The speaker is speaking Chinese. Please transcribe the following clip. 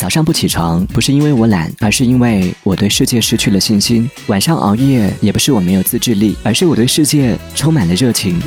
早上不起床不是因为我懒而是因为我对世界失去了信心。晚上熬夜也不是我没有自制力而是我对世界充满了热情。